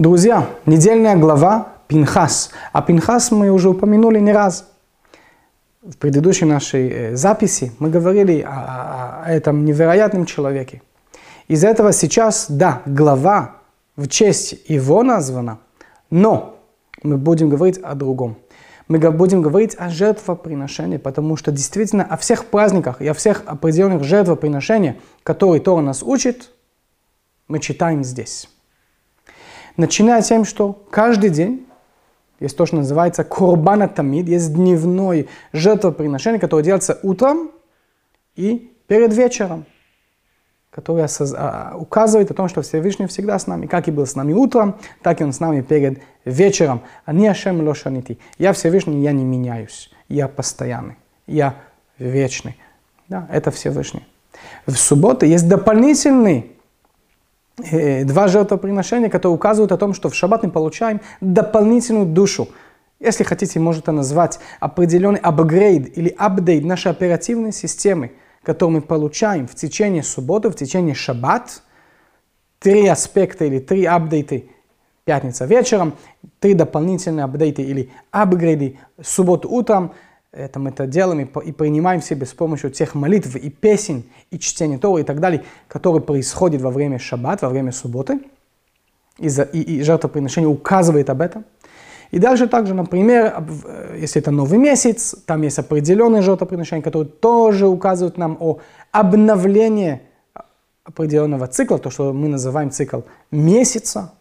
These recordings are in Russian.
Друзья, недельная глава Пинхас. А Пинхас мы уже упомянули не раз. В предыдущей нашей э, записи мы говорили о, о этом невероятном человеке. Из этого сейчас, да, глава в честь его названа, но мы будем говорить о другом. Мы будем говорить о жертвоприношении, потому что действительно о всех праздниках и о всех определенных жертвоприношениях, которые Тора нас учит, мы читаем здесь. Начиная тем, что каждый день есть то, что называется курбана тамид, есть дневное жертвоприношение, которое делается утром и перед вечером, которое а, указывает о том, что Всевышний всегда с нами, как и был с нами утром, так и он с нами перед вечером. Они Ашем лошанити. Я Всевышний, я не меняюсь, я постоянный, я вечный. Да, это Всевышний. В субботу есть дополнительный два жертвоприношения, которые указывают о том, что в шаббат мы получаем дополнительную душу. Если хотите, можете назвать определенный апгрейд или апдейт нашей оперативной системы, которую мы получаем в течение субботы, в течение шаббат. Три аспекта или три апдейты пятница вечером, три дополнительные апдейты или апгрейды субботу утром – это мы это делаем и принимаем в себе с помощью тех молитв и песен, и чтения Тора и так далее, которые происходят во время шаббат, во время субботы. И, за, и, и жертвоприношение указывает об этом. И дальше также, например, если это новый месяц, там есть определенные жертвоприношения, которые тоже указывают нам о обновлении определенного цикла, то, что мы называем цикл месяца.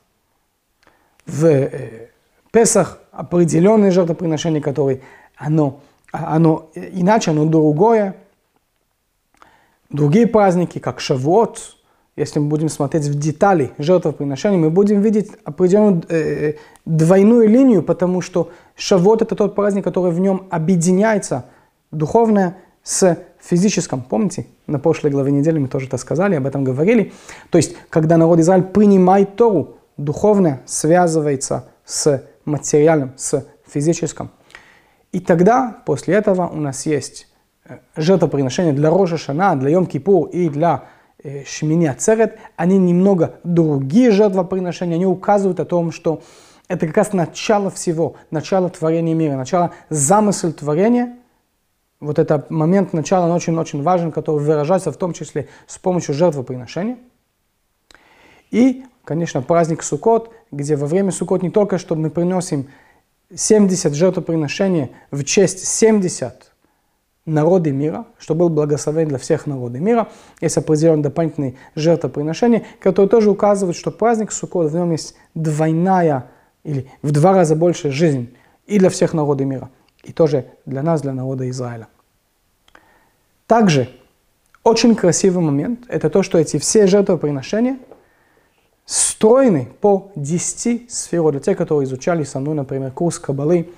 В э, Песах определенные жертвоприношения, которые оно оно иначе, оно другое. Другие праздники, как Шавуот, если мы будем смотреть в детали жертвоприношения, мы будем видеть определенную э, двойную линию, потому что Шавуот это тот праздник, который в нем объединяется духовное с физическим. Помните, на прошлой главе недели мы тоже это сказали, об этом говорили. То есть, когда народ Израиль принимает Тору, духовное связывается с материальным, с физическим. И тогда, после этого, у нас есть э, жертвоприношения для Рожа Шана, для Йом-Кипур и для э, Шмини Ацерет. Они немного другие жертвоприношения, они указывают о том, что это как раз начало всего, начало творения мира, начало замысел творения. Вот этот момент начала, он очень-очень важен, который выражается в том числе с помощью жертвоприношения. И, конечно, праздник Суккот, где во время Суккот не только, что мы приносим 70 жертвоприношений в честь 70 народы мира, что был благословен для всех народов мира. Есть определенные дополнительные жертвоприношения, которые тоже указывают, что праздник Суккот, в нем есть двойная или в два раза больше жизнь и для всех народов мира, и тоже для нас, для народа Израиля. Также очень красивый момент – это то, что эти все жертвоприношения – встроены по 10 сферот. Для тех, которые изучали со мной, например, курс Кабалы,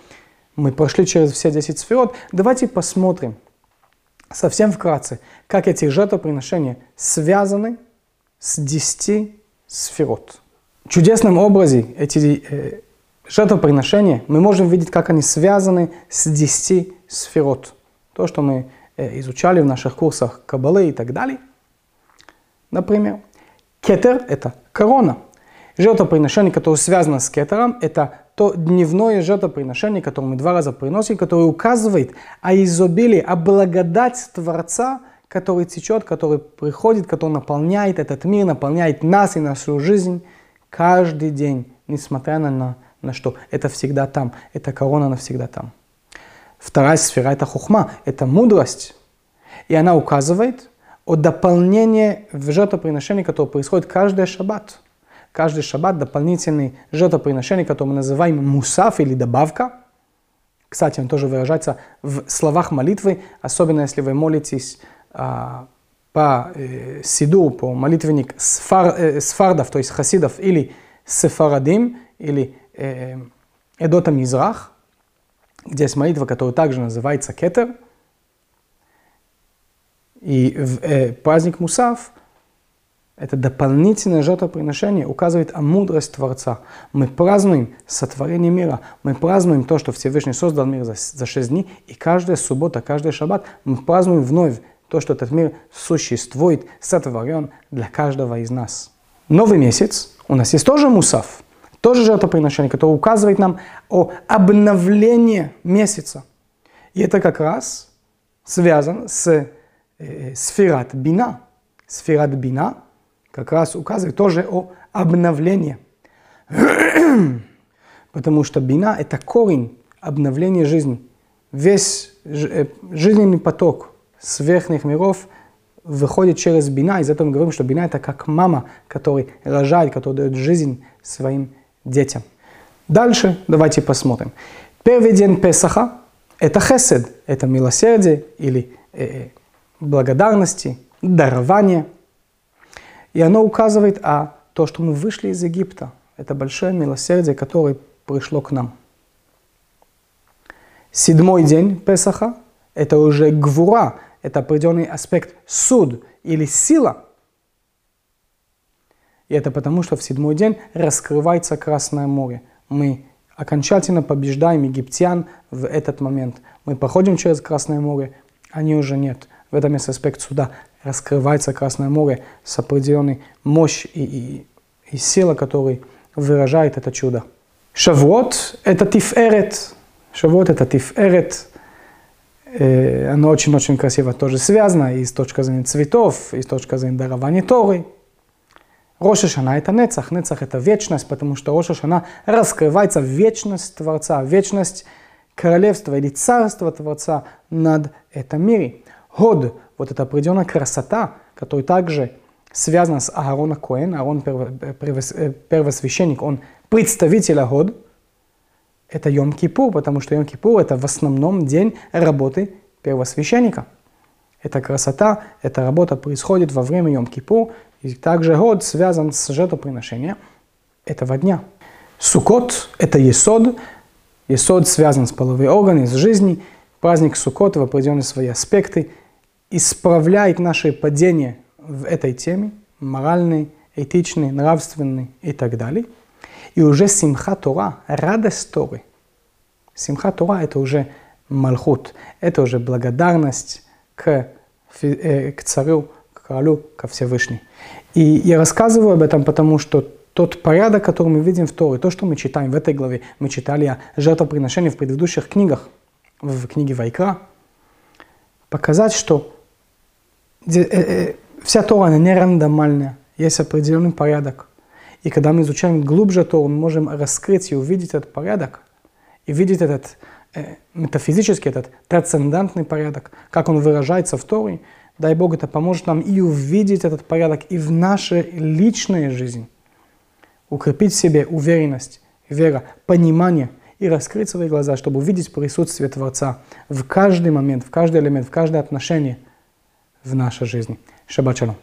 мы прошли через все 10 сферот. Давайте посмотрим совсем вкратце, как эти жертвоприношения связаны с 10 сферот. Чудесным образом эти э, жертвоприношения мы можем видеть, как они связаны с 10 сферот. То, что мы э, изучали в наших курсах Кабалы и так далее. Например, кетер – это корона. Жертвоприношение, которое связано с кетером, это то дневное жертвоприношение, которое мы два раза приносим, которое указывает о изобилии, о благодать Творца, который течет, который приходит, который наполняет этот мир, наполняет нас и нашу жизнь каждый день, несмотря на, на что. Это всегда там, эта корона навсегда там. Вторая сфера – это хухма, это мудрость. И она указывает о дополнении в жертвоприношении, которое происходит каждый шаббат. Каждый шаббат дополнительный жертвоприношение, которое мы называем мусаф или добавка. Кстати, он тоже выражается в словах молитвы, особенно если вы молитесь а, по э, сиду, по молитвенник сфар, э, сфардов, то есть хасидов, или сефарадим, или э, Эдота Мизрах, где есть молитва, которая также называется кетер – и в, э, праздник Мусав – это дополнительное жертвоприношение, указывает о мудрости Творца. Мы празднуем сотворение мира, мы празднуем то, что Всевышний создал мир за, за 6 дней, и каждая суббота, каждый шаббат мы празднуем вновь то, что этот мир существует, сотворен для каждого из нас. Новый месяц у нас есть тоже Мусав. Тоже жертвоприношение, которое указывает нам о обновлении месяца. И это как раз связано с э, сферат бина. Сферат бина как раз указывает тоже о обновлении. Потому что бина – это корень обновления жизни. Весь э, жизненный поток с верхних миров выходит через бина. Из этого мы говорим, что бина – это как мама, который рожает, который дает жизнь своим детям. Дальше давайте посмотрим. Первый день Песаха – это хесед, это милосердие или э, э благодарности, дарование. И оно указывает о том, что мы вышли из Египта. Это большое милосердие, которое пришло к нам. Седьмой день Песаха – это уже гвура, это определенный аспект суд или сила. И это потому, что в седьмой день раскрывается Красное море. Мы окончательно побеждаем египтян в этот момент. Мы проходим через Красное море, они уже нет. В этом есть аспект суда. Раскрывается Красное море с определенной мощью и, и, и сила, который выражает это чудо. Шавуот – это тиферет. Шавуот – это тиферет. Э, оно очень-очень красиво тоже связано и с точки зрения цветов, и с точки зрения дарования Торы. Роша Шана – это Нецах. Нецах – это вечность, потому что Роша Шана раскрывается вечность Творца, вечность королевства или царства Творца над этом мире. Год – вот эта определенная красота, которая также связана с Аарона Коэн. Аарон э, первосвященник, он представителя год, это Йом-Кипур, потому что Йом-Кипур это в основном день работы первосвященника. Эта красота, эта работа происходит во время Йом-Кипур, и также год связан с жертвоприношением этого дня. Сукот – это есод, есод связан с половыми органами, с жизнью. Праздник Сукот в определенные свои аспекты исправляет наше падение в этой теме, моральный, этичный, нравственный и так далее – и уже Симха Тора, радость Торы. Симха Тора – это уже Малхут, это уже благодарность к, э, к царю, к королю, ко Всевышнему. И я рассказываю об этом, потому что тот порядок, который мы видим в Торе, то, что мы читаем в этой главе, мы читали о жертвоприношении в предыдущих книгах, в книге Вайкра, показать, что вся Тора, она не рандомальная, есть определенный порядок. И когда мы изучаем глубже то, мы можем раскрыть и увидеть этот порядок, и видеть этот э, метафизический, этот трансцендентный порядок, как он выражается в Торе. Дай Бог, это поможет нам и увидеть этот порядок и в нашей личной жизни. Укрепить в себе уверенность, вера, понимание и раскрыть свои глаза, чтобы увидеть присутствие Творца в каждый момент, в каждый элемент, в каждое отношение в нашей жизни. Шаббат шалом.